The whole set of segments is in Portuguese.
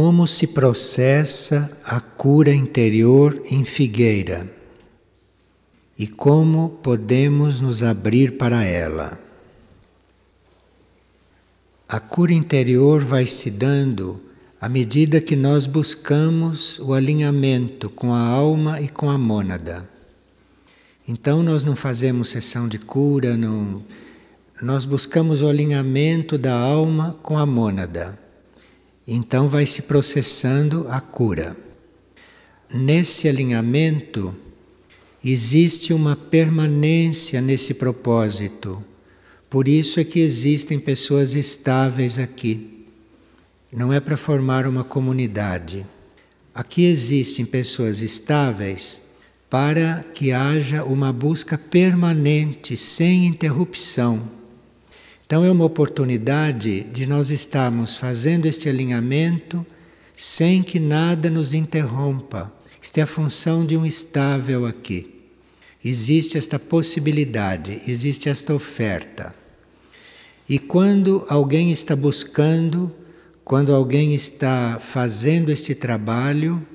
Como se processa a cura interior em Figueira e como podemos nos abrir para ela. A cura interior vai se dando à medida que nós buscamos o alinhamento com a alma e com a mônada. Então nós não fazemos sessão de cura, não nós buscamos o alinhamento da alma com a mônada. Então vai se processando a cura. Nesse alinhamento existe uma permanência nesse propósito. Por isso é que existem pessoas estáveis aqui. Não é para formar uma comunidade. Aqui existem pessoas estáveis para que haja uma busca permanente, sem interrupção então é uma oportunidade de nós estarmos fazendo este alinhamento sem que nada nos interrompa. Esta é a função de um estável aqui. Existe esta possibilidade, existe esta oferta. E quando alguém está buscando, quando alguém está fazendo este trabalho,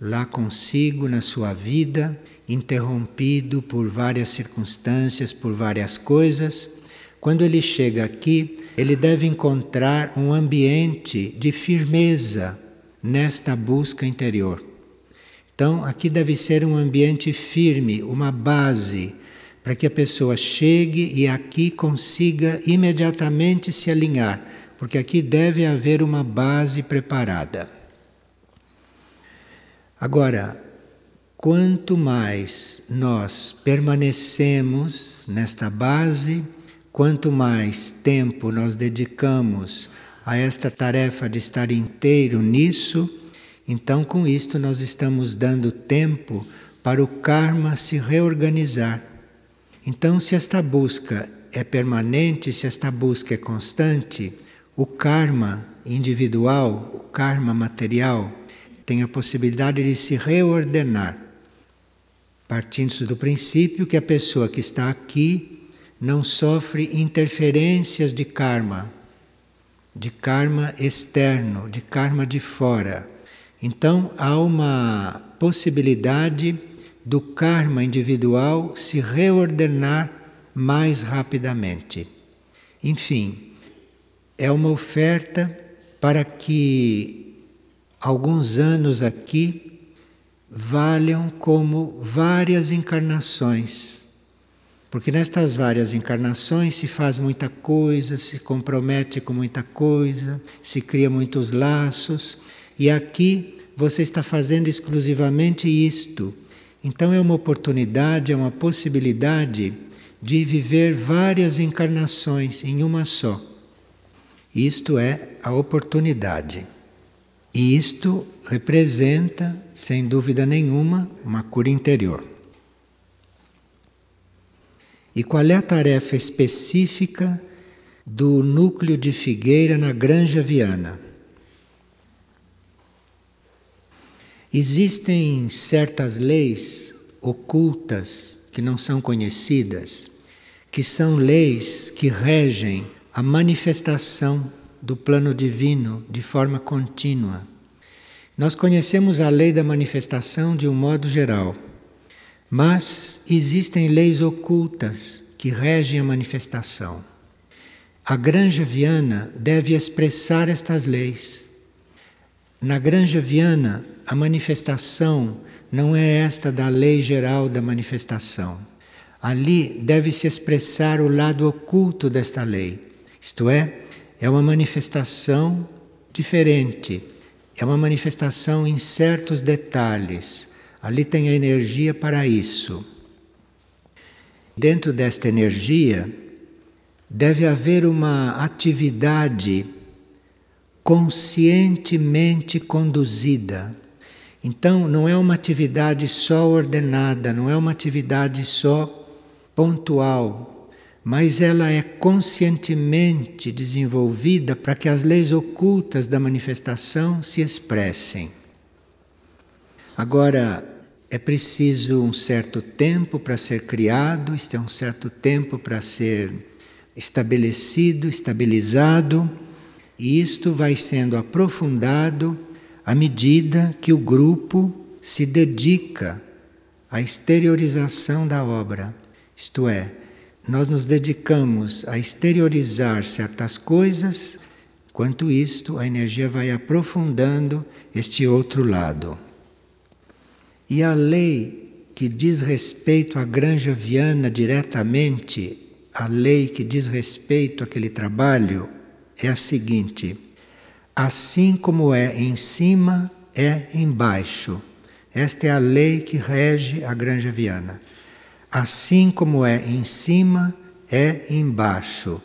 lá consigo na sua vida, interrompido por várias circunstâncias, por várias coisas, quando ele chega aqui, ele deve encontrar um ambiente de firmeza nesta busca interior. Então, aqui deve ser um ambiente firme, uma base, para que a pessoa chegue e aqui consiga imediatamente se alinhar, porque aqui deve haver uma base preparada. Agora, quanto mais nós permanecemos nesta base, Quanto mais tempo nós dedicamos a esta tarefa de estar inteiro nisso, então com isto nós estamos dando tempo para o karma se reorganizar. Então, se esta busca é permanente, se esta busca é constante, o karma individual, o karma material, tem a possibilidade de se reordenar, partindo do princípio que a pessoa que está aqui não sofre interferências de karma, de karma externo, de karma de fora. Então há uma possibilidade do karma individual se reordenar mais rapidamente. Enfim, é uma oferta para que alguns anos aqui valham como várias encarnações porque nestas várias encarnações se faz muita coisa, se compromete com muita coisa, se cria muitos laços, e aqui você está fazendo exclusivamente isto. Então é uma oportunidade, é uma possibilidade de viver várias encarnações em uma só. Isto é a oportunidade. E isto representa, sem dúvida nenhuma, uma cura interior. E qual é a tarefa específica do núcleo de Figueira na Granja Viana? Existem certas leis ocultas que não são conhecidas, que são leis que regem a manifestação do plano divino de forma contínua. Nós conhecemos a lei da manifestação de um modo geral. Mas existem leis ocultas que regem a manifestação. A Granja Viana deve expressar estas leis. Na Granja Viana, a manifestação não é esta da lei geral da manifestação. Ali deve se expressar o lado oculto desta lei. Isto é, é uma manifestação diferente, é uma manifestação em certos detalhes Ali tem a energia para isso. Dentro desta energia, deve haver uma atividade conscientemente conduzida. Então, não é uma atividade só ordenada, não é uma atividade só pontual, mas ela é conscientemente desenvolvida para que as leis ocultas da manifestação se expressem. Agora, é preciso um certo tempo para ser criado, isto é um certo tempo para ser estabelecido, estabilizado, e isto vai sendo aprofundado à medida que o grupo se dedica à exteriorização da obra. Isto é, nós nos dedicamos a exteriorizar certas coisas, quanto isto, a energia vai aprofundando este outro lado. E a lei que diz respeito à granja viana diretamente, a lei que diz respeito àquele trabalho, é a seguinte: assim como é em cima, é embaixo. Esta é a lei que rege a granja viana. Assim como é em cima, é embaixo.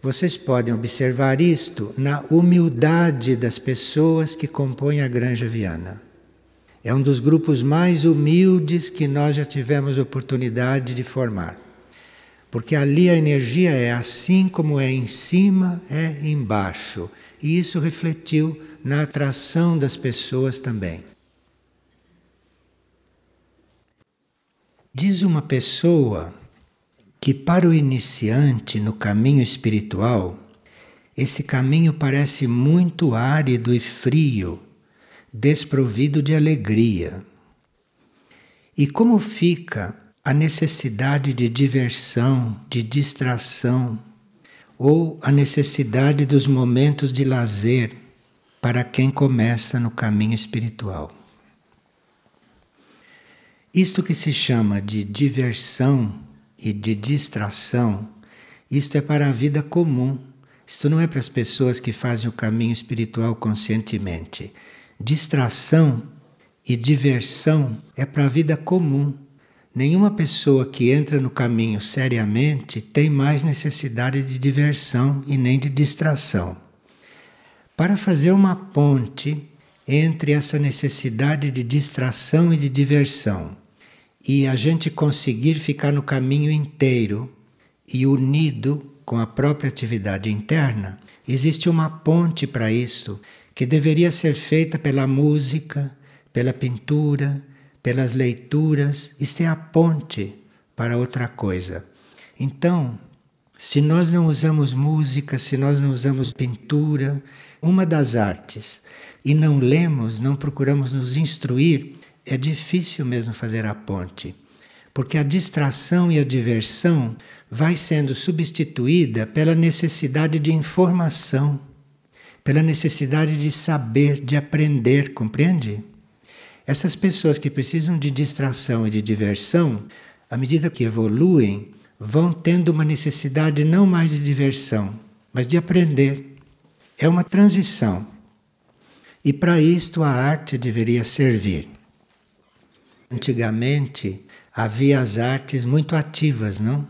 Vocês podem observar isto na humildade das pessoas que compõem a Granja Viana. É um dos grupos mais humildes que nós já tivemos oportunidade de formar. Porque ali a energia é assim como é em cima, é embaixo. E isso refletiu na atração das pessoas também. Diz uma pessoa que para o iniciante no caminho espiritual, esse caminho parece muito árido e frio, desprovido de alegria. E como fica a necessidade de diversão, de distração, ou a necessidade dos momentos de lazer para quem começa no caminho espiritual? Isto que se chama de diversão e de distração, isto é para a vida comum. Isto não é para as pessoas que fazem o caminho espiritual conscientemente. Distração e diversão é para a vida comum. Nenhuma pessoa que entra no caminho seriamente tem mais necessidade de diversão e nem de distração. Para fazer uma ponte entre essa necessidade de distração e de diversão e a gente conseguir ficar no caminho inteiro e unido com a própria atividade interna, existe uma ponte para isso que deveria ser feita pela música, pela pintura, pelas leituras. Isto é a ponte para outra coisa. Então, se nós não usamos música, se nós não usamos pintura, uma das artes, e não lemos, não procuramos nos instruir, é difícil mesmo fazer a ponte, porque a distração e a diversão vai sendo substituída pela necessidade de informação, pela necessidade de saber, de aprender, compreende? Essas pessoas que precisam de distração e de diversão, à medida que evoluem, vão tendo uma necessidade não mais de diversão, mas de aprender. É uma transição. E para isto a arte deveria servir. Antigamente havia as artes muito ativas, não?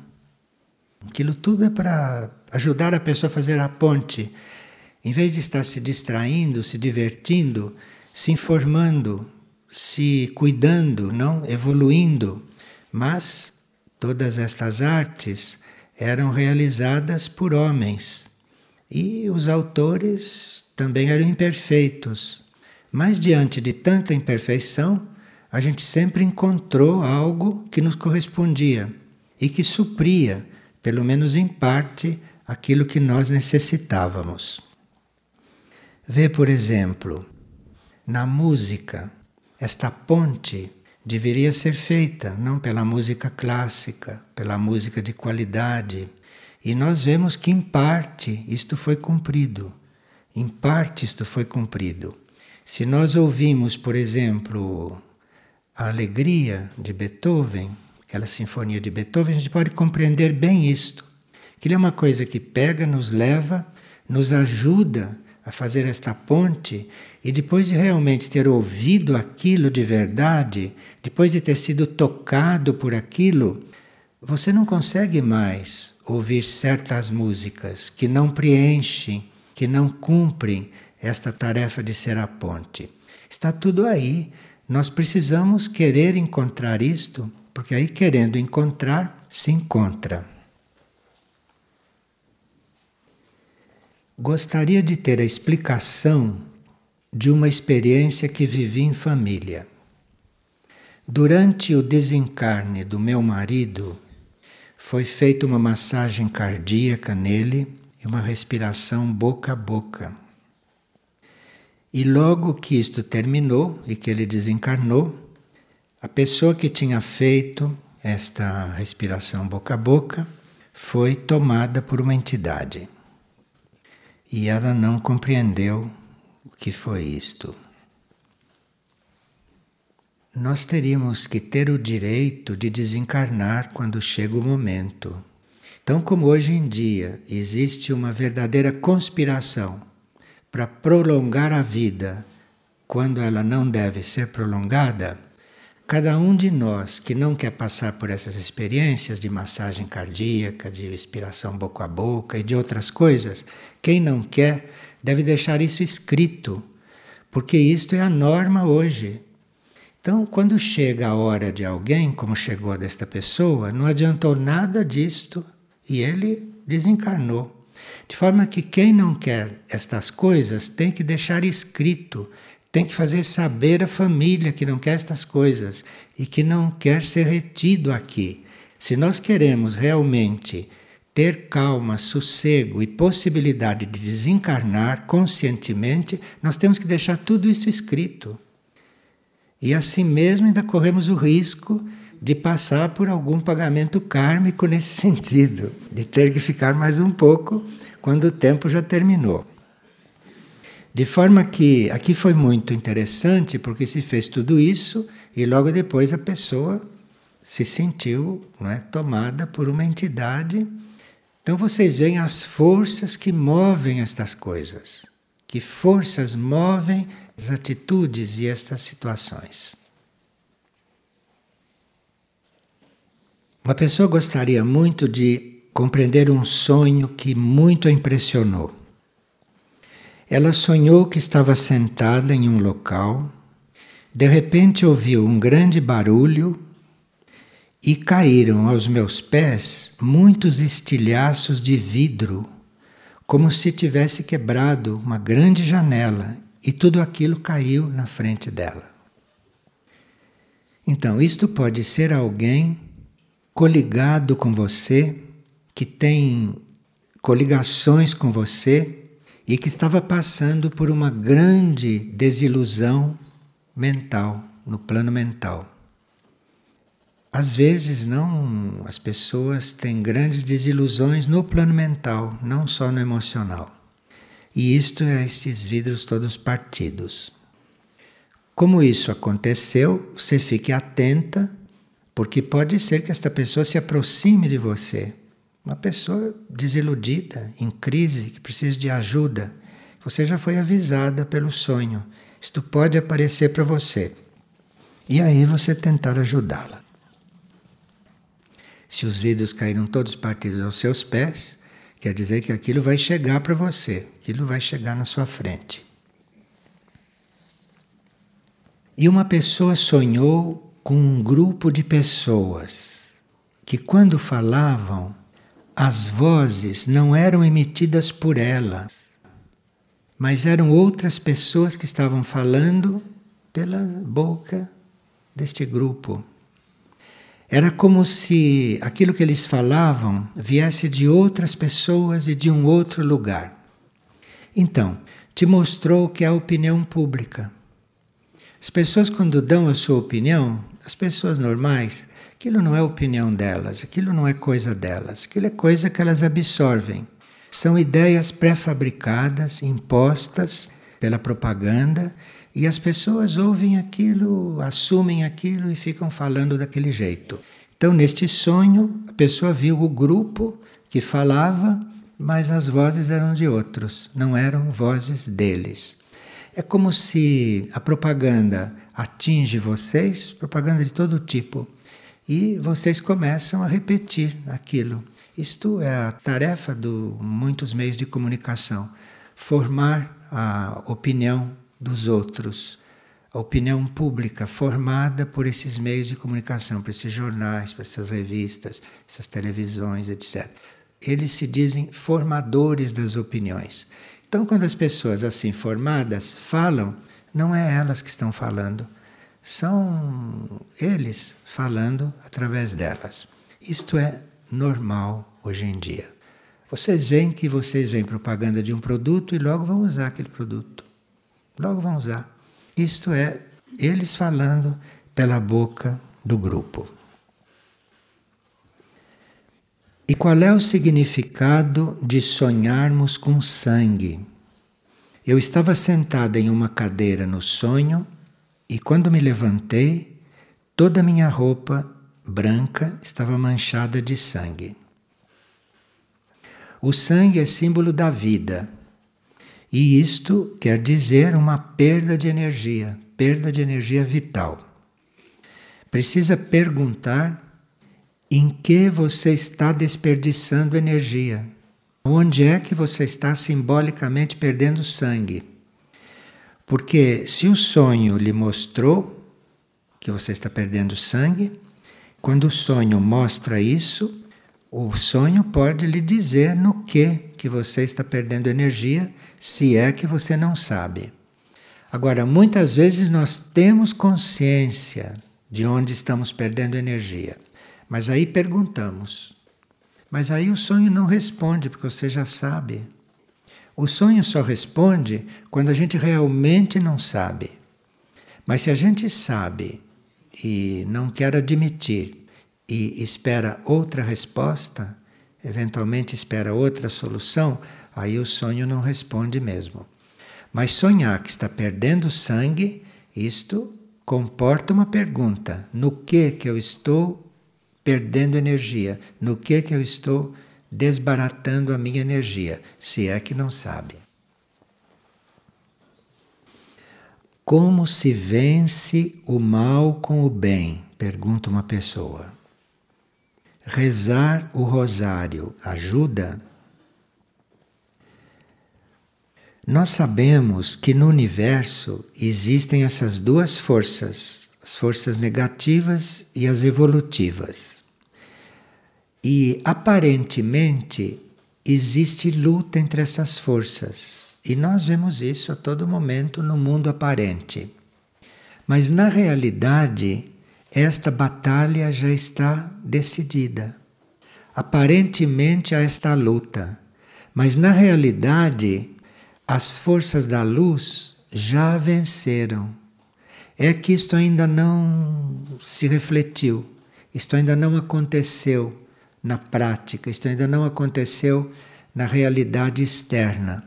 Aquilo tudo é para ajudar a pessoa a fazer a ponte. Em vez de estar se distraindo, se divertindo, se informando, se cuidando, não evoluindo. Mas todas estas artes eram realizadas por homens e os autores também eram imperfeitos. Mas diante de tanta imperfeição, a gente sempre encontrou algo que nos correspondia e que supria, pelo menos em parte, aquilo que nós necessitávamos. Vê, por exemplo, na música, esta ponte deveria ser feita não pela música clássica, pela música de qualidade. E nós vemos que, em parte, isto foi cumprido. Em parte, isto foi cumprido. Se nós ouvimos, por exemplo, a alegria de Beethoven, aquela sinfonia de Beethoven, a gente pode compreender bem isto. Que ele é uma coisa que pega, nos leva, nos ajuda a fazer esta ponte e depois de realmente ter ouvido aquilo de verdade, depois de ter sido tocado por aquilo, você não consegue mais ouvir certas músicas que não preenchem, que não cumprem esta tarefa de ser a ponte. Está tudo aí nós precisamos querer encontrar isto, porque aí querendo encontrar, se encontra. Gostaria de ter a explicação de uma experiência que vivi em família. Durante o desencarne do meu marido, foi feita uma massagem cardíaca nele e uma respiração boca a boca. E logo que isto terminou e que ele desencarnou, a pessoa que tinha feito esta respiração boca a boca foi tomada por uma entidade. E ela não compreendeu o que foi isto. Nós teríamos que ter o direito de desencarnar quando chega o momento. Então, como hoje em dia existe uma verdadeira conspiração para prolongar a vida quando ela não deve ser prolongada, cada um de nós que não quer passar por essas experiências de massagem cardíaca, de respiração boca a boca e de outras coisas, quem não quer deve deixar isso escrito, porque isto é a norma hoje. Então, quando chega a hora de alguém, como chegou desta pessoa, não adiantou nada disto e ele desencarnou. De forma que quem não quer estas coisas tem que deixar escrito, tem que fazer saber à família que não quer estas coisas e que não quer ser retido aqui. Se nós queremos realmente ter calma, sossego e possibilidade de desencarnar conscientemente, nós temos que deixar tudo isso escrito. E assim mesmo ainda corremos o risco de passar por algum pagamento kármico nesse sentido, de ter que ficar mais um pouco quando o tempo já terminou. De forma que aqui foi muito interessante porque se fez tudo isso e logo depois a pessoa se sentiu não é, tomada por uma entidade. Então vocês veem as forças que movem estas coisas. Que forças movem as atitudes e estas situações. Uma pessoa gostaria muito de compreender um sonho que muito a impressionou. Ela sonhou que estava sentada em um local, de repente ouviu um grande barulho e caíram aos meus pés muitos estilhaços de vidro, como se tivesse quebrado uma grande janela e tudo aquilo caiu na frente dela. Então, isto pode ser alguém coligado com você, que tem coligações com você e que estava passando por uma grande desilusão mental, no plano mental. Às vezes não, as pessoas têm grandes desilusões no plano mental, não só no emocional. E isto é esses vidros todos partidos. Como isso aconteceu, você fique atenta, porque pode ser que esta pessoa se aproxime de você. Uma pessoa desiludida, em crise, que precisa de ajuda. Você já foi avisada pelo sonho. Isto pode aparecer para você. E aí você tentar ajudá-la. Se os vidros caíram todos partidos aos seus pés, Quer dizer que aquilo vai chegar para você, aquilo vai chegar na sua frente. E uma pessoa sonhou com um grupo de pessoas que, quando falavam, as vozes não eram emitidas por elas, mas eram outras pessoas que estavam falando pela boca deste grupo. Era como se aquilo que eles falavam viesse de outras pessoas e de um outro lugar. Então, te mostrou que é a opinião pública. As pessoas, quando dão a sua opinião, as pessoas normais, aquilo não é opinião delas, aquilo não é coisa delas, aquilo é coisa que elas absorvem. São ideias pré-fabricadas, impostas pela propaganda e as pessoas ouvem aquilo, assumem aquilo e ficam falando daquele jeito. Então, neste sonho, a pessoa viu o grupo que falava, mas as vozes eram de outros, não eram vozes deles. É como se a propaganda atinge vocês, propaganda de todo tipo, e vocês começam a repetir aquilo. Isto é a tarefa de muitos meios de comunicação, formar a opinião dos outros, a opinião pública formada por esses meios de comunicação, por esses jornais, por essas revistas, essas televisões, etc. Eles se dizem formadores das opiniões. Então, quando as pessoas assim formadas falam, não é elas que estão falando, são eles falando através delas. Isto é normal hoje em dia. Vocês veem que vocês veem propaganda de um produto e logo vão usar aquele produto. logo vão usar. Isto é eles falando pela boca do grupo. E qual é o significado de sonharmos com sangue? Eu estava sentada em uma cadeira no sonho e quando me levantei, toda a minha roupa branca estava manchada de sangue. O sangue é símbolo da vida. E isto quer dizer uma perda de energia, perda de energia vital. Precisa perguntar em que você está desperdiçando energia. Onde é que você está simbolicamente perdendo sangue? Porque se o sonho lhe mostrou que você está perdendo sangue, quando o sonho mostra isso, o sonho pode lhe dizer no que que você está perdendo energia, se é que você não sabe. Agora, muitas vezes nós temos consciência de onde estamos perdendo energia, mas aí perguntamos. Mas aí o sonho não responde, porque você já sabe. O sonho só responde quando a gente realmente não sabe. Mas se a gente sabe e não quer admitir e espera outra resposta, eventualmente espera outra solução, aí o sonho não responde mesmo. Mas sonhar que está perdendo sangue, isto comporta uma pergunta: no que que eu estou perdendo energia? No que que eu estou desbaratando a minha energia? Se é que não sabe. Como se vence o mal com o bem? Pergunta uma pessoa. Rezar o rosário ajuda? Nós sabemos que no universo existem essas duas forças, as forças negativas e as evolutivas. E aparentemente existe luta entre essas forças. E nós vemos isso a todo momento no mundo aparente. Mas na realidade, esta batalha já está decidida. Aparentemente há esta luta, mas na realidade as forças da luz já venceram. É que isto ainda não se refletiu, isto ainda não aconteceu na prática, isto ainda não aconteceu na realidade externa.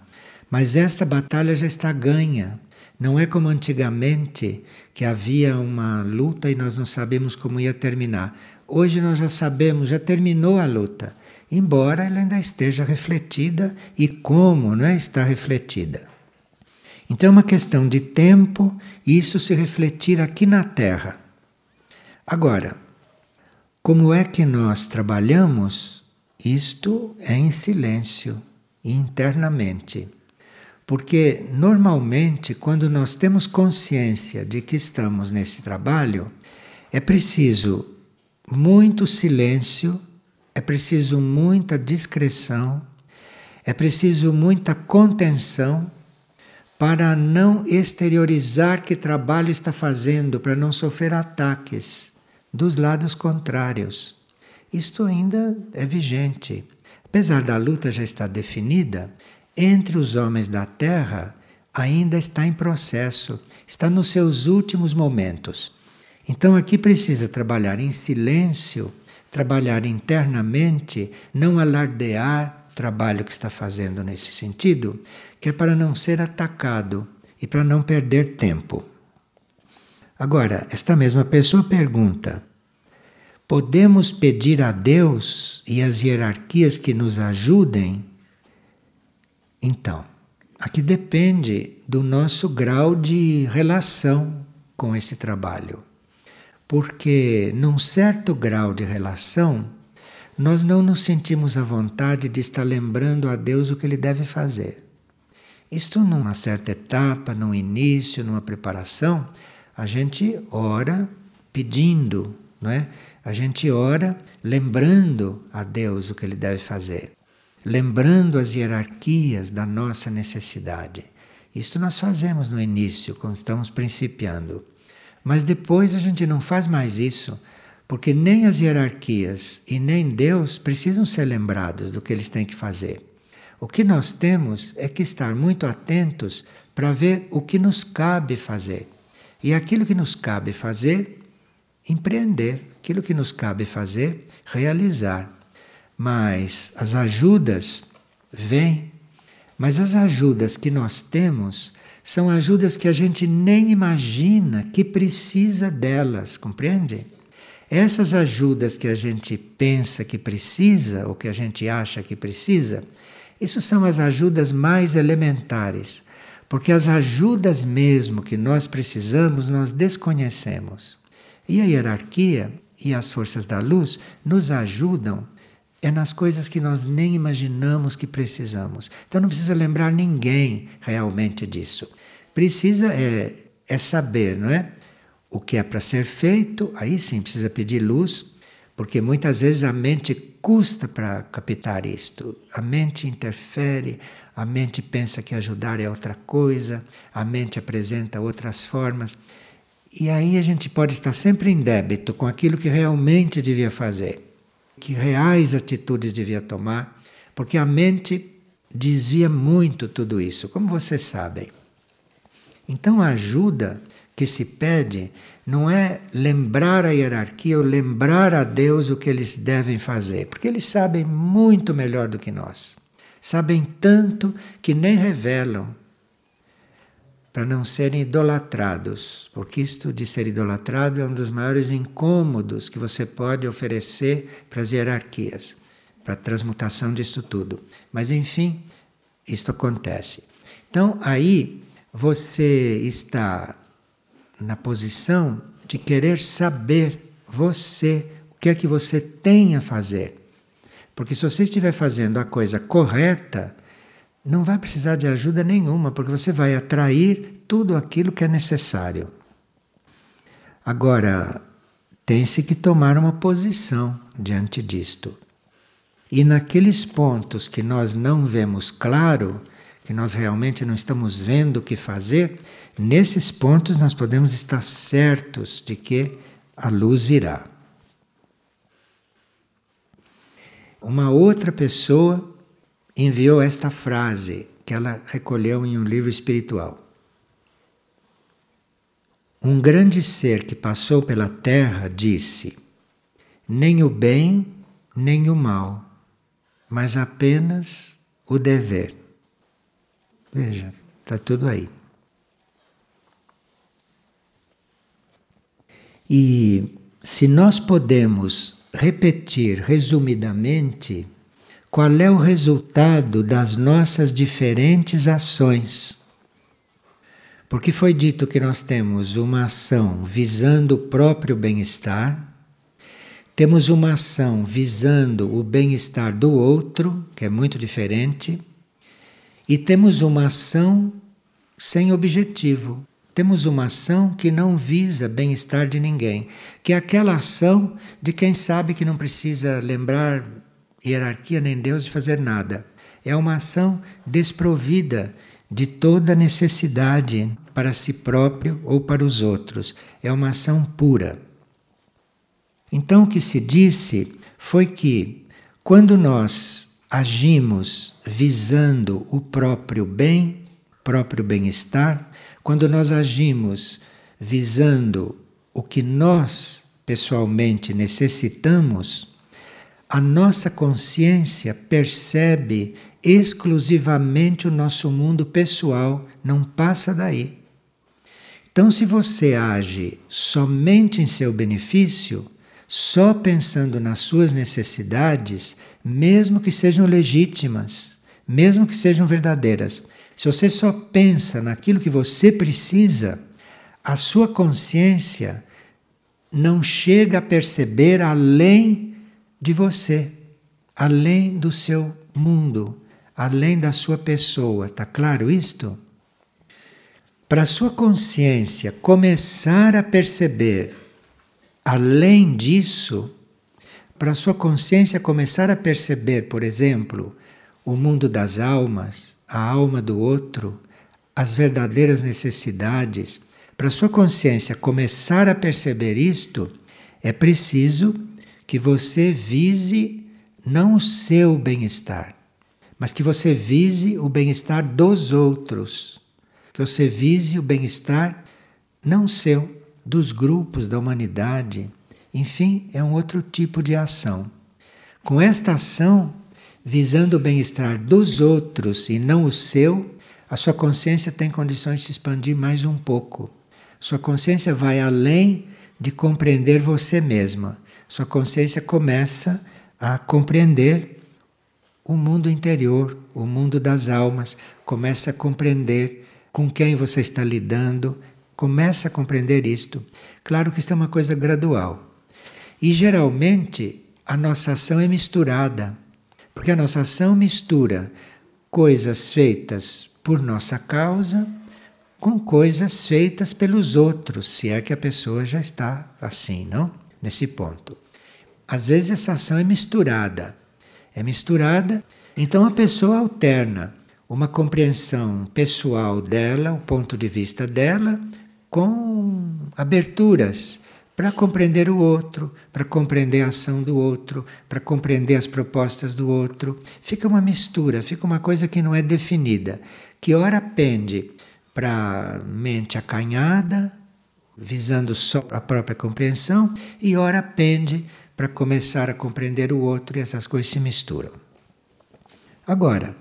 Mas esta batalha já está ganha. Não é como antigamente, que havia uma luta e nós não sabemos como ia terminar. Hoje nós já sabemos, já terminou a luta, embora ela ainda esteja refletida e como não é, está refletida. Então é uma questão de tempo isso se refletir aqui na Terra. Agora, como é que nós trabalhamos? Isto é em silêncio, internamente. Porque normalmente, quando nós temos consciência de que estamos nesse trabalho, é preciso muito silêncio, é preciso muita discrição, é preciso muita contenção para não exteriorizar que trabalho está fazendo, para não sofrer ataques dos lados contrários. Isto ainda é vigente. Apesar da luta já estar definida, entre os homens da terra ainda está em processo, está nos seus últimos momentos. Então aqui precisa trabalhar em silêncio, trabalhar internamente, não alardear o trabalho que está fazendo nesse sentido, que é para não ser atacado e para não perder tempo. Agora, esta mesma pessoa pergunta: podemos pedir a Deus e às hierarquias que nos ajudem então, aqui depende do nosso grau de relação com esse trabalho. Porque num certo grau de relação, nós não nos sentimos à vontade de estar lembrando a Deus o que ele deve fazer. Isto numa certa etapa, num início, numa preparação, a gente ora pedindo, não é? A gente ora lembrando a Deus o que ele deve fazer lembrando as hierarquias da nossa necessidade. Isto nós fazemos no início, quando estamos principiando. Mas depois a gente não faz mais isso, porque nem as hierarquias e nem Deus precisam ser lembrados do que eles têm que fazer. O que nós temos é que estar muito atentos para ver o que nos cabe fazer. E aquilo que nos cabe fazer, empreender. Aquilo que nos cabe fazer, realizar. Mas as ajudas vêm. Mas as ajudas que nós temos são ajudas que a gente nem imagina que precisa delas, compreende? Essas ajudas que a gente pensa que precisa, ou que a gente acha que precisa, isso são as ajudas mais elementares, porque as ajudas mesmo que nós precisamos nós desconhecemos. E a hierarquia e as forças da luz nos ajudam é nas coisas que nós nem imaginamos que precisamos. Então não precisa lembrar ninguém realmente disso. Precisa é, é saber, não é? O que é para ser feito, aí sim precisa pedir luz, porque muitas vezes a mente custa para captar isto. A mente interfere, a mente pensa que ajudar é outra coisa, a mente apresenta outras formas. E aí a gente pode estar sempre em débito com aquilo que realmente devia fazer que reais atitudes devia tomar, porque a mente desvia muito tudo isso, como vocês sabem. Então a ajuda que se pede não é lembrar a hierarquia ou lembrar a Deus o que eles devem fazer, porque eles sabem muito melhor do que nós. Sabem tanto que nem revelam para não serem idolatrados, porque isto de ser idolatrado é um dos maiores incômodos que você pode oferecer para as hierarquias, para a transmutação disso tudo. Mas enfim, isto acontece. Então aí você está na posição de querer saber você o que é que você tem a fazer. Porque se você estiver fazendo a coisa correta, não vai precisar de ajuda nenhuma, porque você vai atrair tudo aquilo que é necessário. Agora, tem-se que tomar uma posição diante disto. E naqueles pontos que nós não vemos claro, que nós realmente não estamos vendo o que fazer, nesses pontos nós podemos estar certos de que a luz virá. Uma outra pessoa enviou esta frase que ela recolheu em um livro espiritual. Um grande ser que passou pela terra disse: nem o bem, nem o mal, mas apenas o dever. Veja, está tudo aí. E se nós podemos repetir resumidamente qual é o resultado das nossas diferentes ações. Porque foi dito que nós temos uma ação visando o próprio bem-estar, temos uma ação visando o bem-estar do outro, que é muito diferente, e temos uma ação sem objetivo. Temos uma ação que não visa bem-estar de ninguém, que é aquela ação de quem sabe que não precisa lembrar hierarquia nem Deus de fazer nada. É uma ação desprovida de toda necessidade para si próprio ou para os outros. É uma ação pura. Então, o que se disse foi que, quando nós agimos visando o próprio bem, próprio bem-estar, quando nós agimos visando o que nós pessoalmente necessitamos, a nossa consciência percebe exclusivamente o nosso mundo pessoal, não passa daí. Então, se você age somente em seu benefício, só pensando nas suas necessidades, mesmo que sejam legítimas, mesmo que sejam verdadeiras, se você só pensa naquilo que você precisa, a sua consciência não chega a perceber além de você, além do seu mundo, além da sua pessoa. Está claro isto? Para a sua consciência começar a perceber além disso, para a sua consciência começar a perceber, por exemplo, o mundo das almas, a alma do outro, as verdadeiras necessidades, para sua consciência começar a perceber isto, é preciso que você vise não o seu bem-estar, mas que você vise o bem-estar dos outros, que você vise o bem-estar não seu, dos grupos da humanidade. Enfim, é um outro tipo de ação. Com esta ação, visando o bem-estar dos outros e não o seu, a sua consciência tem condições de se expandir mais um pouco. Sua consciência vai além de compreender você mesma. Sua consciência começa a compreender o mundo interior, o mundo das almas, começa a compreender com quem você está lidando, começa a compreender isto. Claro que isto é uma coisa gradual. E geralmente a nossa ação é misturada, porque a nossa ação mistura coisas feitas por nossa causa com coisas feitas pelos outros, se é que a pessoa já está assim, não? Nesse ponto. Às vezes essa ação é misturada. É misturada, então a pessoa alterna uma compreensão pessoal dela, o ponto de vista dela, com aberturas para compreender o outro, para compreender a ação do outro, para compreender as propostas do outro. Fica uma mistura, fica uma coisa que não é definida, que ora pende para mente acanhada, visando só a própria compreensão, e ora pende para começar a compreender o outro e essas coisas se misturam. Agora,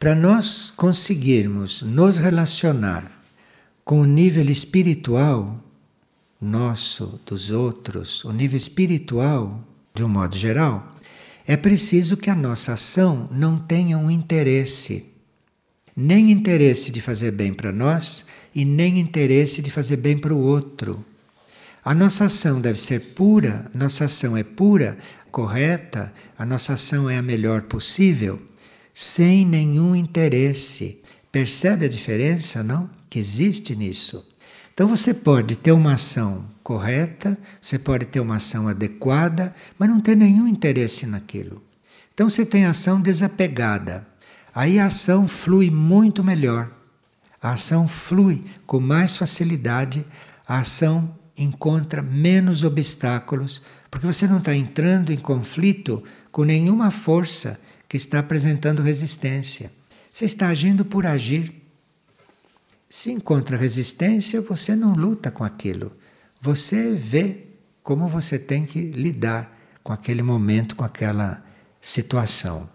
para nós conseguirmos nos relacionar com o nível espiritual nosso, dos outros, o nível espiritual, de um modo geral, é preciso que a nossa ação não tenha um interesse, nem interesse de fazer bem para nós e nem interesse de fazer bem para o outro. A nossa ação deve ser pura, nossa ação é pura, correta, a nossa ação é a melhor possível, sem nenhum interesse. Percebe a diferença, não? Que existe nisso. Então você pode ter uma ação correta, você pode ter uma ação adequada, mas não ter nenhum interesse naquilo. Então você tem ação desapegada. Aí a ação flui muito melhor. A ação flui com mais facilidade, a ação encontra menos obstáculos, porque você não está entrando em conflito com nenhuma força que está apresentando resistência. Você está agindo por agir. Se encontra resistência, você não luta com aquilo. Você vê como você tem que lidar com aquele momento, com aquela situação.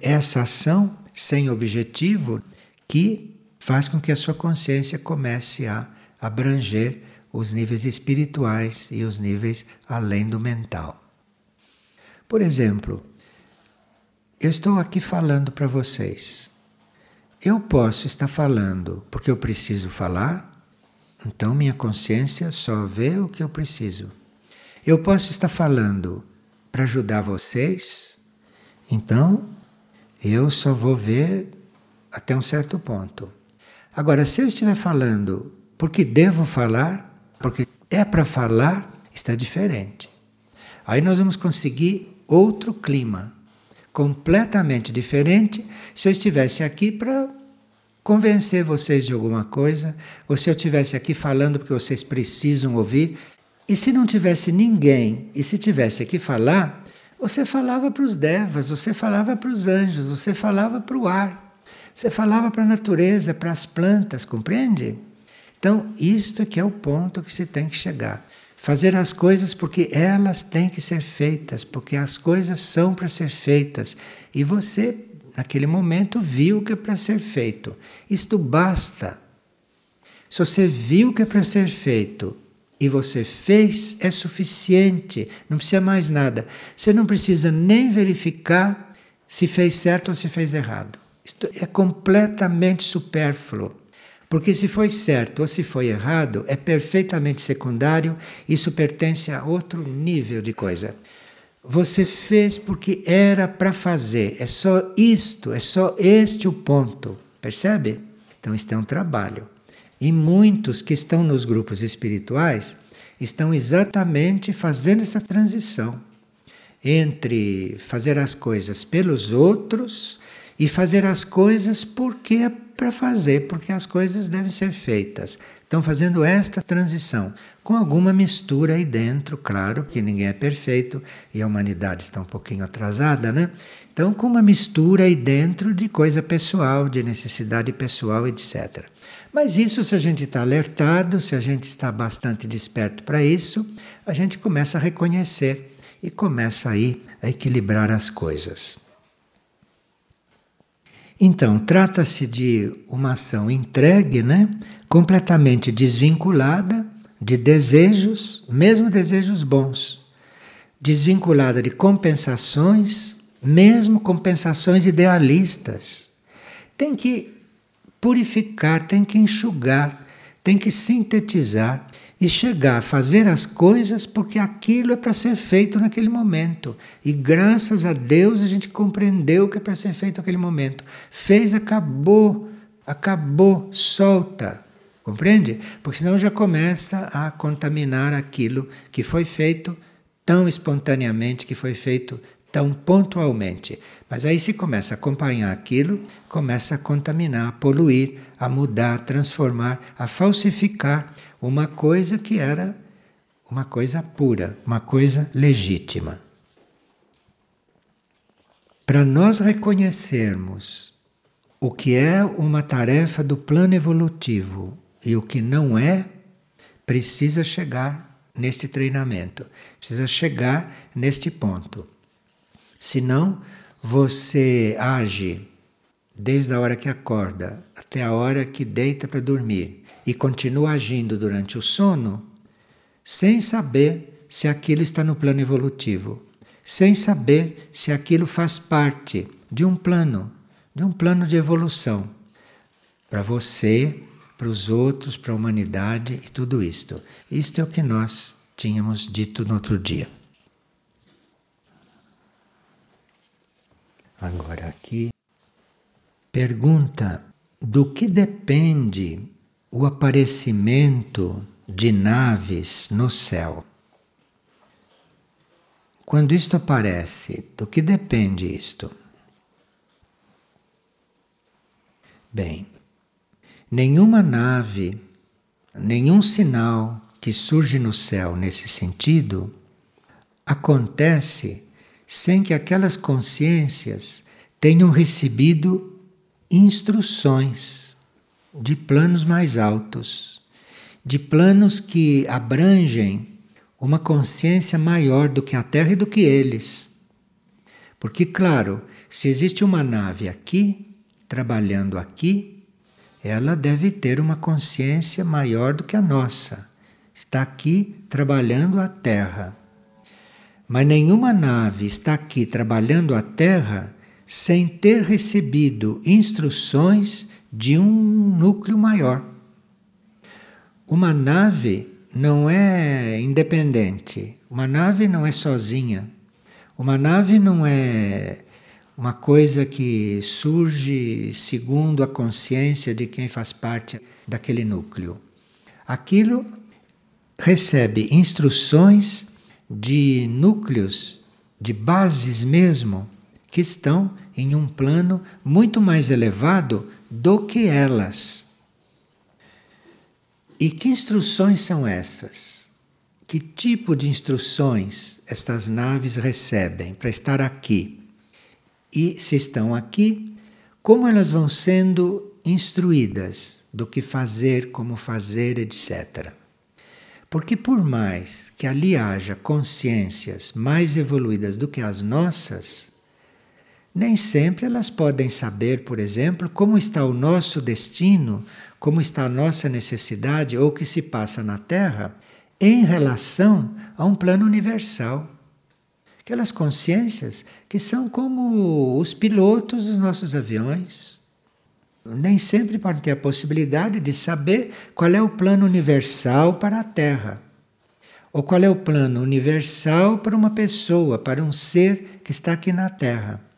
Essa ação sem objetivo que faz com que a sua consciência comece a abranger os níveis espirituais e os níveis além do mental. Por exemplo, eu estou aqui falando para vocês. Eu posso estar falando porque eu preciso falar, então minha consciência só vê o que eu preciso. Eu posso estar falando para ajudar vocês, então eu só vou ver até um certo ponto. Agora, se eu estiver falando porque devo falar, porque é para falar, está diferente. Aí nós vamos conseguir outro clima completamente diferente se eu estivesse aqui para convencer vocês de alguma coisa, ou se eu estivesse aqui falando porque vocês precisam ouvir. E se não tivesse ninguém, e se tivesse aqui falar, você falava para os devas, você falava para os anjos, você falava para o ar, você falava para a natureza, para as plantas, compreende? Então, isto que é o ponto que se tem que chegar. Fazer as coisas porque elas têm que ser feitas, porque as coisas são para ser feitas. E você, naquele momento, viu que é para ser feito. Isto basta. Se você viu que é para ser feito e você fez, é suficiente. Não precisa mais nada. Você não precisa nem verificar se fez certo ou se fez errado. Isto é completamente supérfluo. Porque se foi certo ou se foi errado é perfeitamente secundário, isso pertence a outro nível de coisa. Você fez porque era para fazer, é só isto, é só este o ponto, percebe? Então, isto é um trabalho. E muitos que estão nos grupos espirituais estão exatamente fazendo essa transição entre fazer as coisas pelos outros e fazer as coisas porque é para fazer, porque as coisas devem ser feitas. Estão fazendo esta transição, com alguma mistura aí dentro, claro, que ninguém é perfeito e a humanidade está um pouquinho atrasada, né? Então, com uma mistura aí dentro de coisa pessoal, de necessidade pessoal, etc. Mas isso, se a gente está alertado, se a gente está bastante desperto para isso, a gente começa a reconhecer e começa aí a equilibrar as coisas. Então, trata-se de uma ação entregue, né? completamente desvinculada de desejos, mesmo desejos bons, desvinculada de compensações, mesmo compensações idealistas. Tem que purificar, tem que enxugar, tem que sintetizar e chegar a fazer as coisas porque aquilo é para ser feito naquele momento. E graças a Deus a gente compreendeu que é para ser feito naquele momento. Fez, acabou, acabou, solta. Compreende? Porque senão já começa a contaminar aquilo que foi feito tão espontaneamente, que foi feito tão pontualmente. Mas aí se começa a acompanhar aquilo, começa a contaminar, a poluir, a mudar, a transformar, a falsificar uma coisa que era uma coisa pura, uma coisa legítima. Para nós reconhecermos o que é uma tarefa do plano evolutivo e o que não é, precisa chegar neste treinamento, precisa chegar neste ponto. Senão, você age desde a hora que acorda até a hora que deita para dormir e continua agindo durante o sono, sem saber se aquilo está no plano evolutivo, sem saber se aquilo faz parte de um plano, de um plano de evolução para você, para os outros, para a humanidade e tudo isto. Isto é o que nós tínhamos dito no outro dia. Agora aqui pergunta do que depende o aparecimento de naves no céu. Quando isto aparece, do que depende isto? Bem, Nenhuma nave, nenhum sinal que surge no céu nesse sentido acontece sem que aquelas consciências tenham recebido instruções de planos mais altos, de planos que abrangem uma consciência maior do que a Terra e do que eles. Porque, claro, se existe uma nave aqui, trabalhando aqui, ela deve ter uma consciência maior do que a nossa. Está aqui trabalhando a Terra. Mas nenhuma nave está aqui trabalhando a Terra sem ter recebido instruções de um núcleo maior. Uma nave não é independente, uma nave não é sozinha, uma nave não é uma coisa que surge segundo a consciência de quem faz parte daquele núcleo. Aquilo recebe instruções de núcleos, de bases mesmo, que estão em um plano muito mais elevado do que elas. E que instruções são essas? Que tipo de instruções estas naves recebem para estar aqui? E se estão aqui, como elas vão sendo instruídas do que fazer, como fazer, etc. Porque, por mais que ali haja consciências mais evoluídas do que as nossas, nem sempre elas podem saber, por exemplo, como está o nosso destino, como está a nossa necessidade ou o que se passa na Terra em relação a um plano universal. Aquelas consciências que são como os pilotos dos nossos aviões. Nem sempre podem ter a possibilidade de saber qual é o plano universal para a Terra. Ou qual é o plano universal para uma pessoa, para um ser que está aqui na Terra.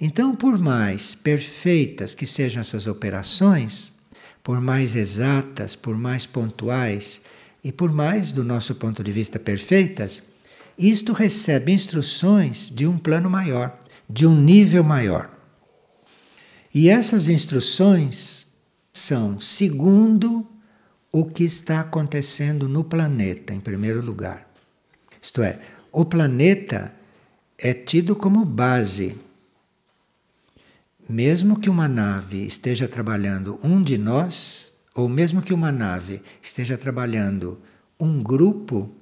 Então, por mais perfeitas que sejam essas operações, por mais exatas, por mais pontuais e por mais, do nosso ponto de vista, perfeitas, isto recebe instruções de um plano maior, de um nível maior. E essas instruções são segundo o que está acontecendo no planeta, em primeiro lugar. Isto é, o planeta é tido como base mesmo que uma nave esteja trabalhando um de nós, ou mesmo que uma nave esteja trabalhando um grupo,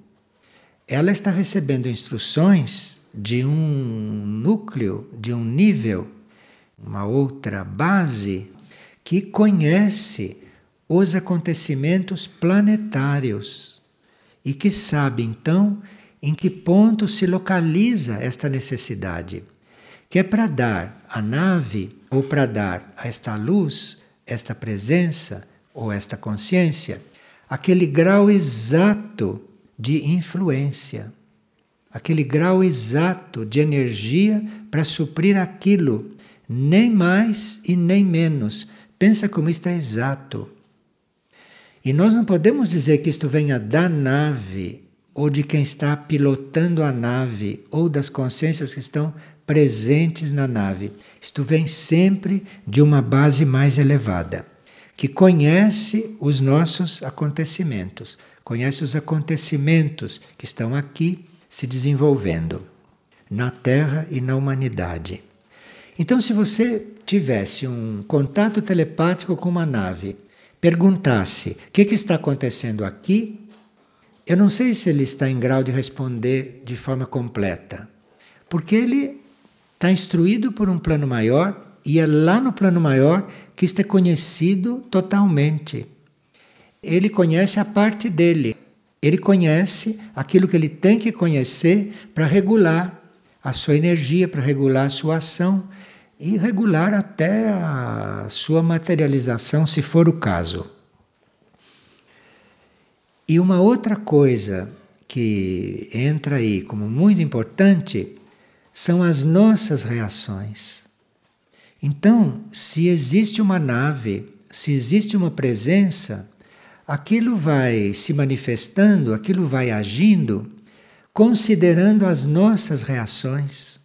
ela está recebendo instruções de um núcleo, de um nível, uma outra base que conhece os acontecimentos planetários e que sabe então em que ponto se localiza esta necessidade, que é para dar à nave ou para dar a esta luz, esta presença ou esta consciência, aquele grau exato de influência, aquele grau exato de energia para suprir aquilo, nem mais e nem menos. Pensa como isto é exato. E nós não podemos dizer que isto venha da nave, ou de quem está pilotando a nave, ou das consciências que estão presentes na nave. Isto vem sempre de uma base mais elevada, que conhece os nossos acontecimentos, conhece os acontecimentos que estão aqui se desenvolvendo na Terra e na humanidade. Então, se você tivesse um contato telepático com uma nave, perguntasse o que, que está acontecendo aqui, eu não sei se ele está em grau de responder de forma completa, porque ele está instruído por um plano maior e é lá no plano maior que isto é conhecido totalmente. Ele conhece a parte dele, ele conhece aquilo que ele tem que conhecer para regular a sua energia, para regular a sua ação e regular até a sua materialização, se for o caso. E uma outra coisa que entra aí como muito importante são as nossas reações. Então, se existe uma nave, se existe uma presença, aquilo vai se manifestando, aquilo vai agindo, considerando as nossas reações.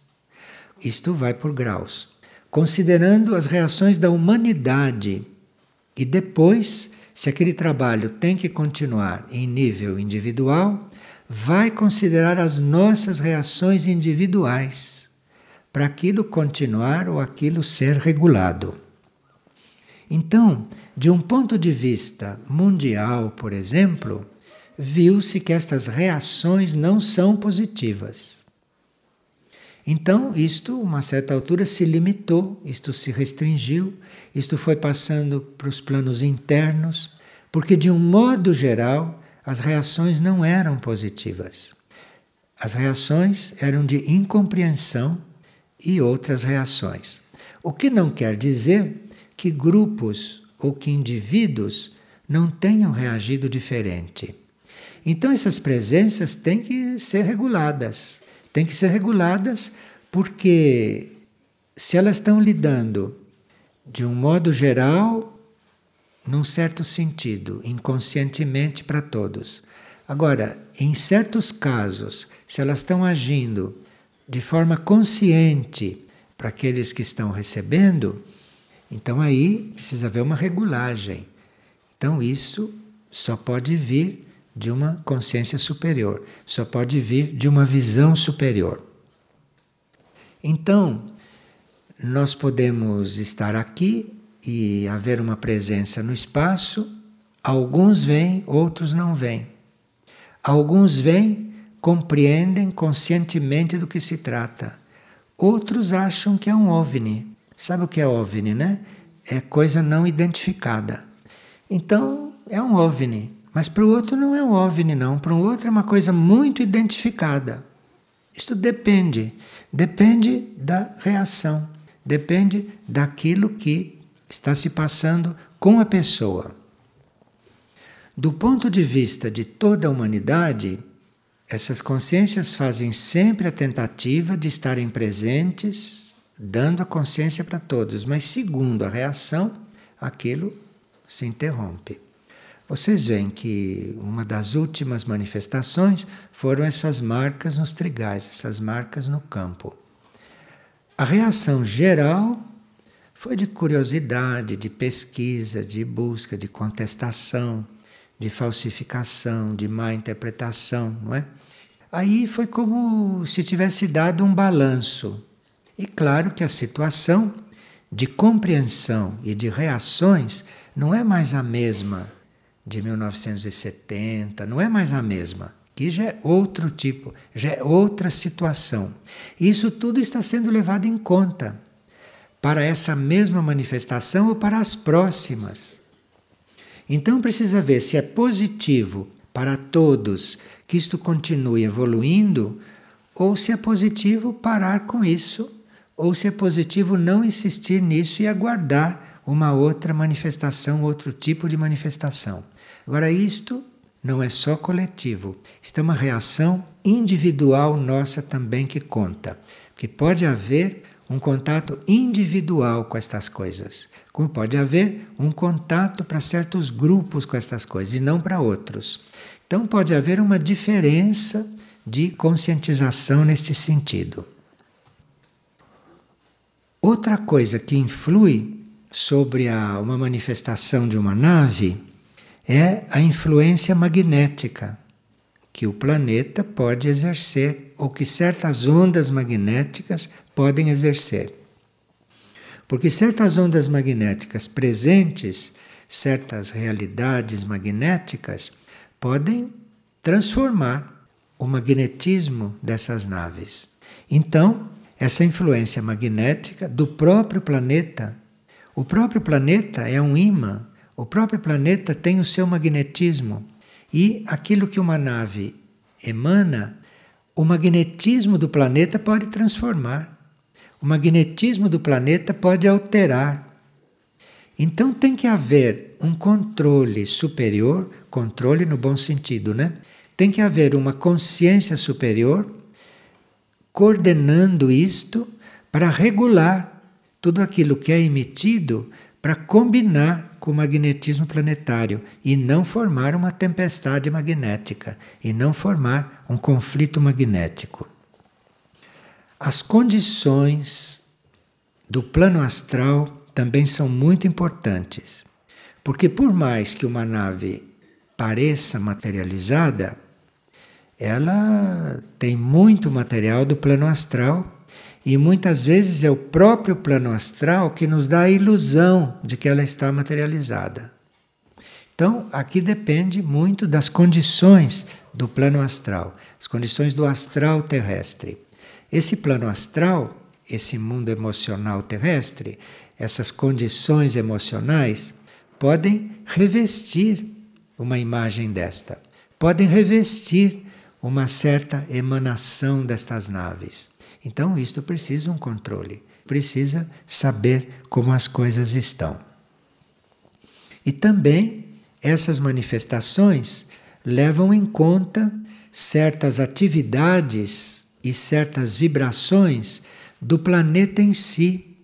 Isto vai por graus considerando as reações da humanidade. E depois, se aquele trabalho tem que continuar em nível individual, vai considerar as nossas reações individuais para aquilo continuar ou aquilo ser regulado. Então, de um ponto de vista mundial, por exemplo, viu-se que estas reações não são positivas. Então, isto, uma certa altura, se limitou, isto se restringiu, isto foi passando para os planos internos, porque, de um modo geral, as reações não eram positivas. As reações eram de incompreensão e outras reações. O que não quer dizer que grupos ou que indivíduos não tenham reagido diferente. Então, essas presenças têm que ser reguladas têm que ser reguladas porque se elas estão lidando de um modo geral, num certo sentido, inconscientemente para todos. Agora, em certos casos, se elas estão agindo de forma consciente para aqueles que estão recebendo, então aí precisa haver uma regulagem. Então isso só pode vir de uma consciência superior, só pode vir de uma visão superior. Então, nós podemos estar aqui e haver uma presença no espaço, alguns vêm, outros não vêm. Alguns vêm, compreendem conscientemente do que se trata. Outros acham que é um OVNI. Sabe o que é OVNI, né? É coisa não identificada. Então, é um OVNI. Mas para o outro não é um OVNI, não. Para o outro é uma coisa muito identificada. Isto depende. Depende da reação. Depende daquilo que está se passando com a pessoa. Do ponto de vista de toda a humanidade, essas consciências fazem sempre a tentativa de estarem presentes, dando a consciência para todos, mas segundo a reação, aquilo se interrompe. Vocês veem que uma das últimas manifestações foram essas marcas nos trigais, essas marcas no campo. A reação geral foi de curiosidade, de pesquisa, de busca, de contestação, de falsificação, de má interpretação, não é? Aí foi como se tivesse dado um balanço. E claro que a situação de compreensão e de reações não é mais a mesma de 1970, não é mais a mesma. Que já é outro tipo, já é outra situação. Isso tudo está sendo levado em conta para essa mesma manifestação ou para as próximas. Então precisa ver se é positivo para todos que isto continue evoluindo ou se é positivo parar com isso, ou se é positivo não insistir nisso e aguardar uma outra manifestação, outro tipo de manifestação. Agora, isto não é só coletivo, isto é uma reação individual nossa também que conta. Que pode haver um contato individual com estas coisas, como pode haver um contato para certos grupos com estas coisas e não para outros. Então pode haver uma diferença de conscientização neste sentido. Outra coisa que influi sobre a, uma manifestação de uma nave é a influência magnética que o planeta pode exercer ou que certas ondas magnéticas podem exercer. Porque certas ondas magnéticas presentes, certas realidades magnéticas, podem transformar o magnetismo dessas naves. Então, essa influência magnética do próprio planeta, o próprio planeta é um imã, o próprio planeta tem o seu magnetismo e aquilo que uma nave emana, o magnetismo do planeta pode transformar. O magnetismo do planeta pode alterar. Então tem que haver um controle superior, controle no bom sentido, né? Tem que haver uma consciência superior coordenando isto para regular tudo aquilo que é emitido para combinar com o magnetismo planetário e não formar uma tempestade magnética e não formar um conflito magnético. As condições do plano astral também são muito importantes, porque por mais que uma nave pareça materializada, ela tem muito material do plano astral e muitas vezes é o próprio plano astral que nos dá a ilusão de que ela está materializada. Então, aqui depende muito das condições do plano astral, as condições do astral terrestre. Esse plano astral, esse mundo emocional terrestre, essas condições emocionais podem revestir uma imagem desta, podem revestir uma certa emanação destas naves. Então, isto precisa um controle, precisa saber como as coisas estão. E também essas manifestações levam em conta certas atividades e certas vibrações do planeta em si,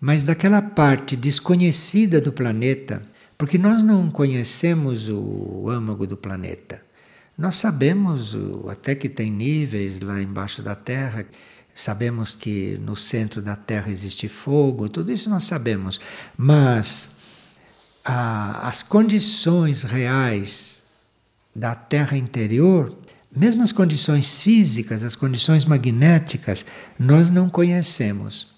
mas daquela parte desconhecida do planeta, porque nós não conhecemos o âmago do planeta. Nós sabemos até que tem níveis lá embaixo da Terra, sabemos que no centro da Terra existe fogo, tudo isso nós sabemos, mas a, as condições reais da Terra interior, mesmo as condições físicas, as condições magnéticas, nós não conhecemos.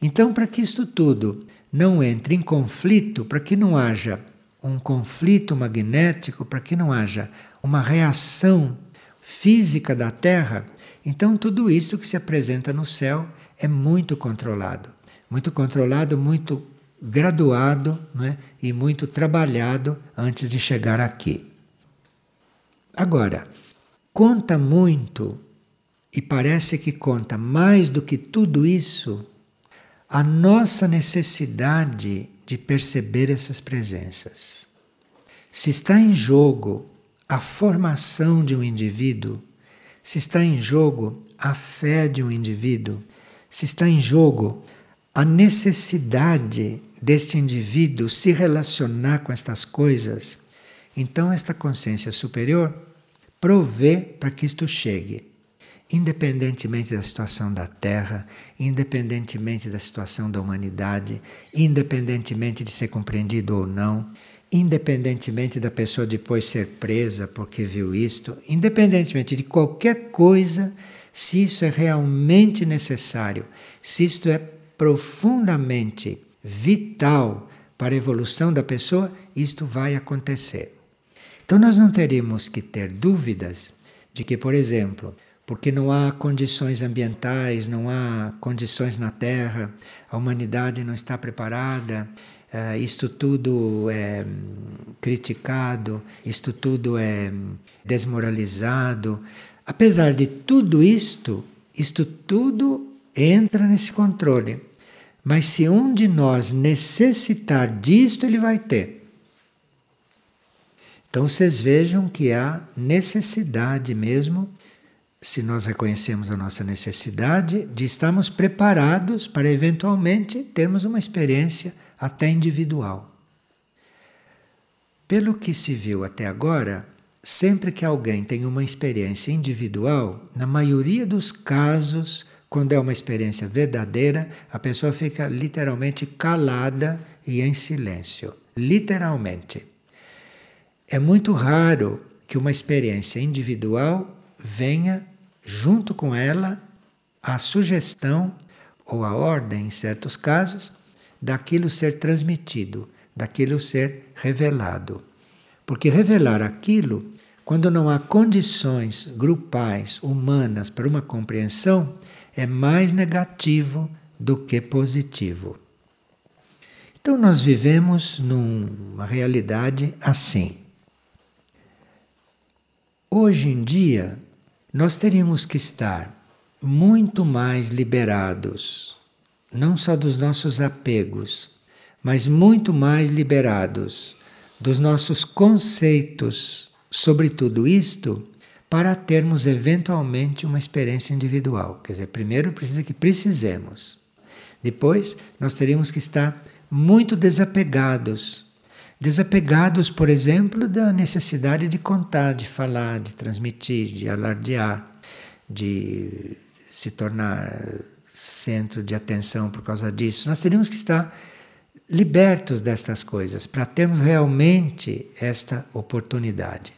Então, para que isto tudo não entre em conflito, para que não haja um conflito magnético, para que não haja uma reação física da Terra, então tudo isso que se apresenta no céu é muito controlado. Muito controlado, muito graduado né? e muito trabalhado antes de chegar aqui. Agora, conta muito, e parece que conta mais do que tudo isso, a nossa necessidade de perceber essas presenças. Se está em jogo a formação de um indivíduo, se está em jogo a fé de um indivíduo, se está em jogo a necessidade deste indivíduo se relacionar com estas coisas, então esta consciência superior provê para que isto chegue. Independentemente da situação da Terra, independentemente da situação da humanidade, independentemente de ser compreendido ou não, independentemente da pessoa depois ser presa porque viu isto, independentemente de qualquer coisa, se isso é realmente necessário, se isto é profundamente vital para a evolução da pessoa, isto vai acontecer. Então nós não teríamos que ter dúvidas de que, por exemplo, porque não há condições ambientais, não há condições na Terra, a humanidade não está preparada, uh, isto tudo é hum, criticado, isto tudo é hum, desmoralizado. Apesar de tudo isto, isto tudo entra nesse controle. Mas se um de nós necessitar disto, ele vai ter. Então vocês vejam que há necessidade mesmo, se nós reconhecemos a nossa necessidade, de estarmos preparados para eventualmente termos uma experiência até individual. Pelo que se viu até agora, sempre que alguém tem uma experiência individual, na maioria dos casos, quando é uma experiência verdadeira, a pessoa fica literalmente calada e em silêncio. Literalmente. É muito raro que uma experiência individual venha junto com ela a sugestão ou a ordem, em certos casos, daquilo ser transmitido, daquilo ser revelado. Porque revelar aquilo, quando não há condições grupais, humanas para uma compreensão, é mais negativo do que positivo. Então nós vivemos numa realidade assim. Hoje em dia, nós teríamos que estar muito mais liberados, não só dos nossos apegos, mas muito mais liberados dos nossos conceitos sobre tudo isto, para termos eventualmente uma experiência individual. Quer dizer, primeiro precisa que precisemos. Depois, nós teríamos que estar muito desapegados Desapegados, por exemplo, da necessidade de contar, de falar, de transmitir, de alardear, de se tornar centro de atenção por causa disso. Nós teríamos que estar libertos destas coisas para termos realmente esta oportunidade.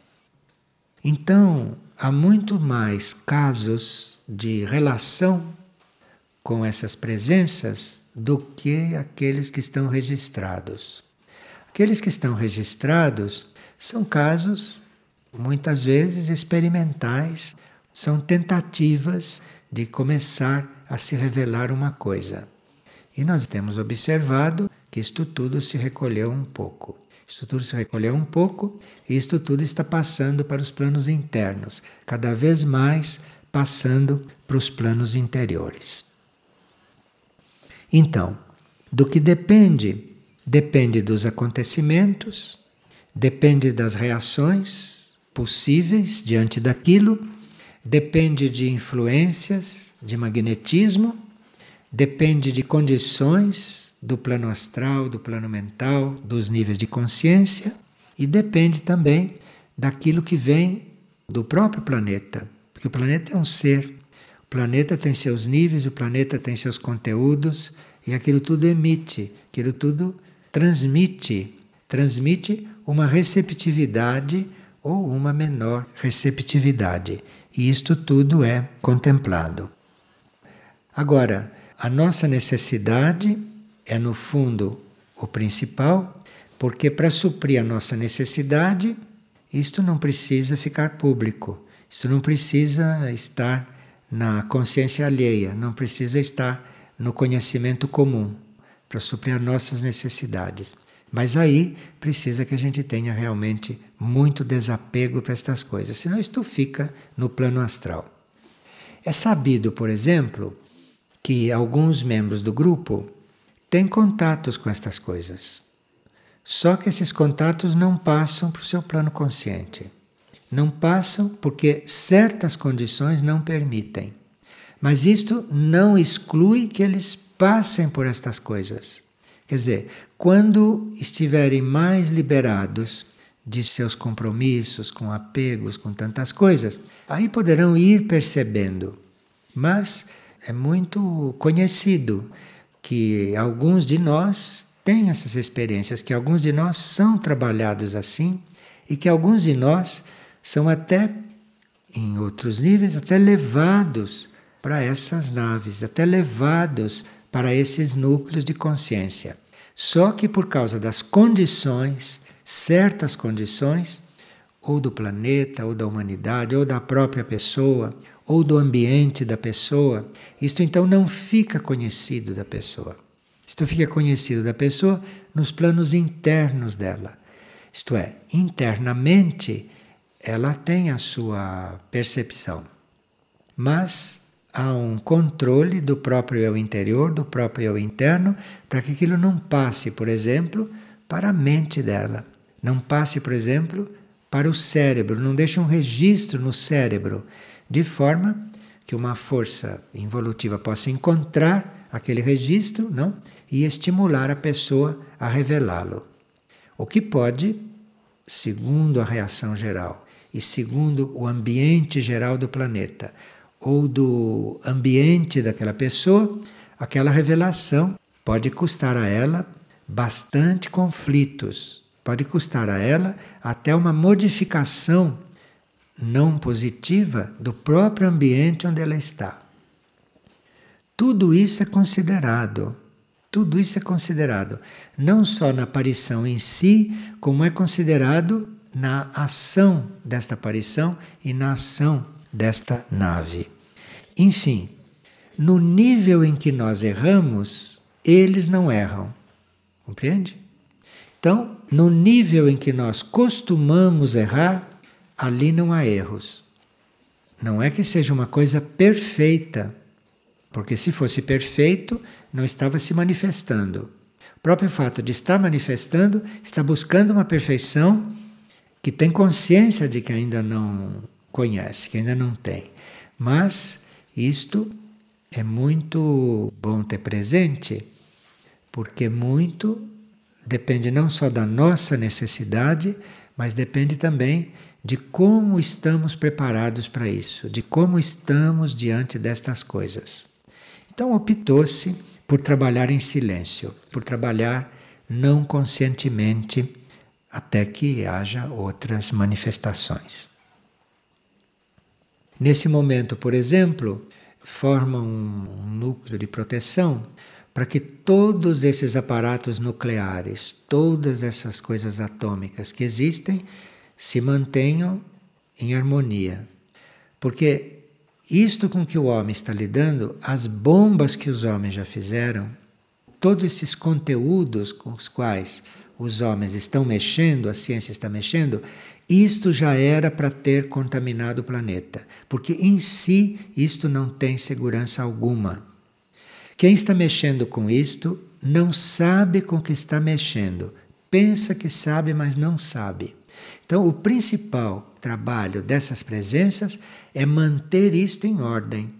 Então, há muito mais casos de relação com essas presenças do que aqueles que estão registrados. Aqueles que estão registrados são casos, muitas vezes experimentais, são tentativas de começar a se revelar uma coisa. E nós temos observado que isto tudo se recolheu um pouco. Isto tudo se recolheu um pouco e isto tudo está passando para os planos internos, cada vez mais passando para os planos interiores. Então, do que depende Depende dos acontecimentos, depende das reações possíveis diante daquilo, depende de influências, de magnetismo, depende de condições do plano astral, do plano mental, dos níveis de consciência e depende também daquilo que vem do próprio planeta, porque o planeta é um ser. O planeta tem seus níveis, o planeta tem seus conteúdos e aquilo tudo emite, aquilo tudo transmite, transmite uma receptividade ou uma menor receptividade. E isto tudo é contemplado. Agora, a nossa necessidade é, no fundo, o principal, porque para suprir a nossa necessidade, isto não precisa ficar público, isto não precisa estar na consciência alheia, não precisa estar no conhecimento comum para suprir as nossas necessidades. Mas aí precisa que a gente tenha realmente muito desapego para estas coisas, senão isto fica no plano astral. É sabido, por exemplo, que alguns membros do grupo têm contatos com estas coisas. Só que esses contatos não passam para o seu plano consciente. Não passam porque certas condições não permitem. Mas isto não exclui que eles passem por estas coisas. Quer dizer, quando estiverem mais liberados de seus compromissos, com apegos, com tantas coisas, aí poderão ir percebendo. Mas é muito conhecido que alguns de nós têm essas experiências, que alguns de nós são trabalhados assim e que alguns de nós são até, em outros níveis, até levados para essas naves, até levados para esses núcleos de consciência. Só que por causa das condições, certas condições, ou do planeta, ou da humanidade, ou da própria pessoa, ou do ambiente da pessoa, isto então não fica conhecido da pessoa. Isto fica conhecido da pessoa nos planos internos dela. Isto é, internamente ela tem a sua percepção, mas há um controle do próprio eu interior, do próprio eu interno, para que aquilo não passe, por exemplo, para a mente dela. Não passe, por exemplo, para o cérebro, não deixe um registro no cérebro, de forma que uma força involutiva possa encontrar aquele registro, não? E estimular a pessoa a revelá-lo. O que pode, segundo a reação geral e segundo o ambiente geral do planeta, ou do ambiente daquela pessoa, aquela revelação pode custar a ela bastante conflitos, pode custar a ela até uma modificação não positiva do próprio ambiente onde ela está. Tudo isso é considerado, tudo isso é considerado não só na aparição em si, como é considerado na ação desta aparição e na ação desta nave. Enfim, no nível em que nós erramos, eles não erram. Compreende? Então, no nível em que nós costumamos errar, ali não há erros. Não é que seja uma coisa perfeita, porque se fosse perfeito, não estava se manifestando. O próprio fato de estar manifestando está buscando uma perfeição que tem consciência de que ainda não conhece, que ainda não tem. Mas isto é muito bom ter presente, porque muito depende não só da nossa necessidade, mas depende também de como estamos preparados para isso, de como estamos diante destas coisas. Então optou-se por trabalhar em silêncio, por trabalhar não conscientemente até que haja outras manifestações. Nesse momento, por exemplo, forma um núcleo de proteção para que todos esses aparatos nucleares, todas essas coisas atômicas que existem, se mantenham em harmonia. Porque isto com que o homem está lidando, as bombas que os homens já fizeram, todos esses conteúdos com os quais os homens estão mexendo, a ciência está mexendo, isto já era para ter contaminado o planeta, porque em si isto não tem segurança alguma. Quem está mexendo com isto não sabe com que está mexendo, pensa que sabe, mas não sabe. Então, o principal trabalho dessas presenças é manter isto em ordem,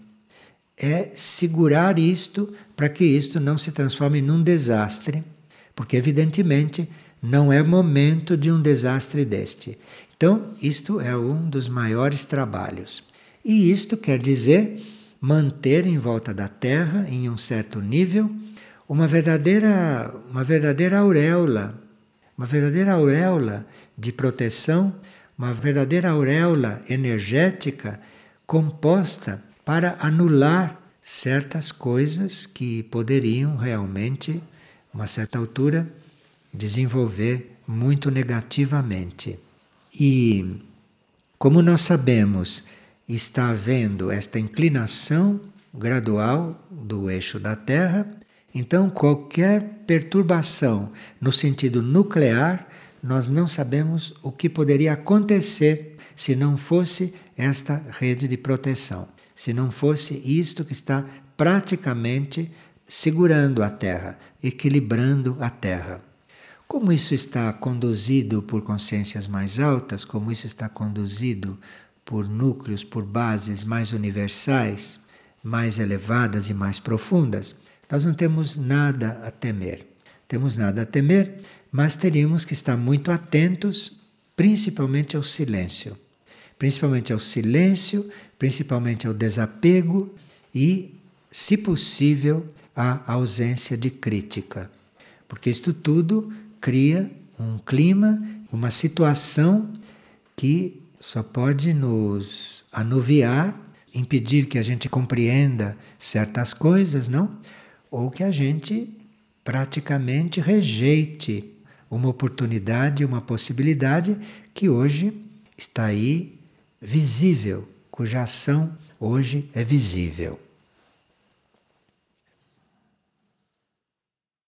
é segurar isto para que isto não se transforme num desastre, porque, evidentemente, não é momento de um desastre deste. Então, isto é um dos maiores trabalhos. E isto quer dizer manter em volta da Terra, em um certo nível, uma verdadeira, uma verdadeira auréola, uma verdadeira auréola de proteção, uma verdadeira auréola energética composta para anular certas coisas que poderiam realmente, a uma certa altura, desenvolver muito negativamente. E, como nós sabemos, está havendo esta inclinação gradual do eixo da Terra, então qualquer perturbação no sentido nuclear, nós não sabemos o que poderia acontecer se não fosse esta rede de proteção, se não fosse isto que está praticamente segurando a Terra, equilibrando a Terra. Como isso está conduzido por consciências mais altas, como isso está conduzido por núcleos, por bases mais universais, mais elevadas e mais profundas, nós não temos nada a temer. Temos nada a temer, mas teríamos que estar muito atentos, principalmente ao silêncio. Principalmente ao silêncio, principalmente ao desapego e, se possível, à ausência de crítica. Porque isto tudo cria um clima, uma situação que só pode nos anuviar, impedir que a gente compreenda certas coisas, não? Ou que a gente praticamente rejeite uma oportunidade, uma possibilidade que hoje está aí visível, cuja ação hoje é visível.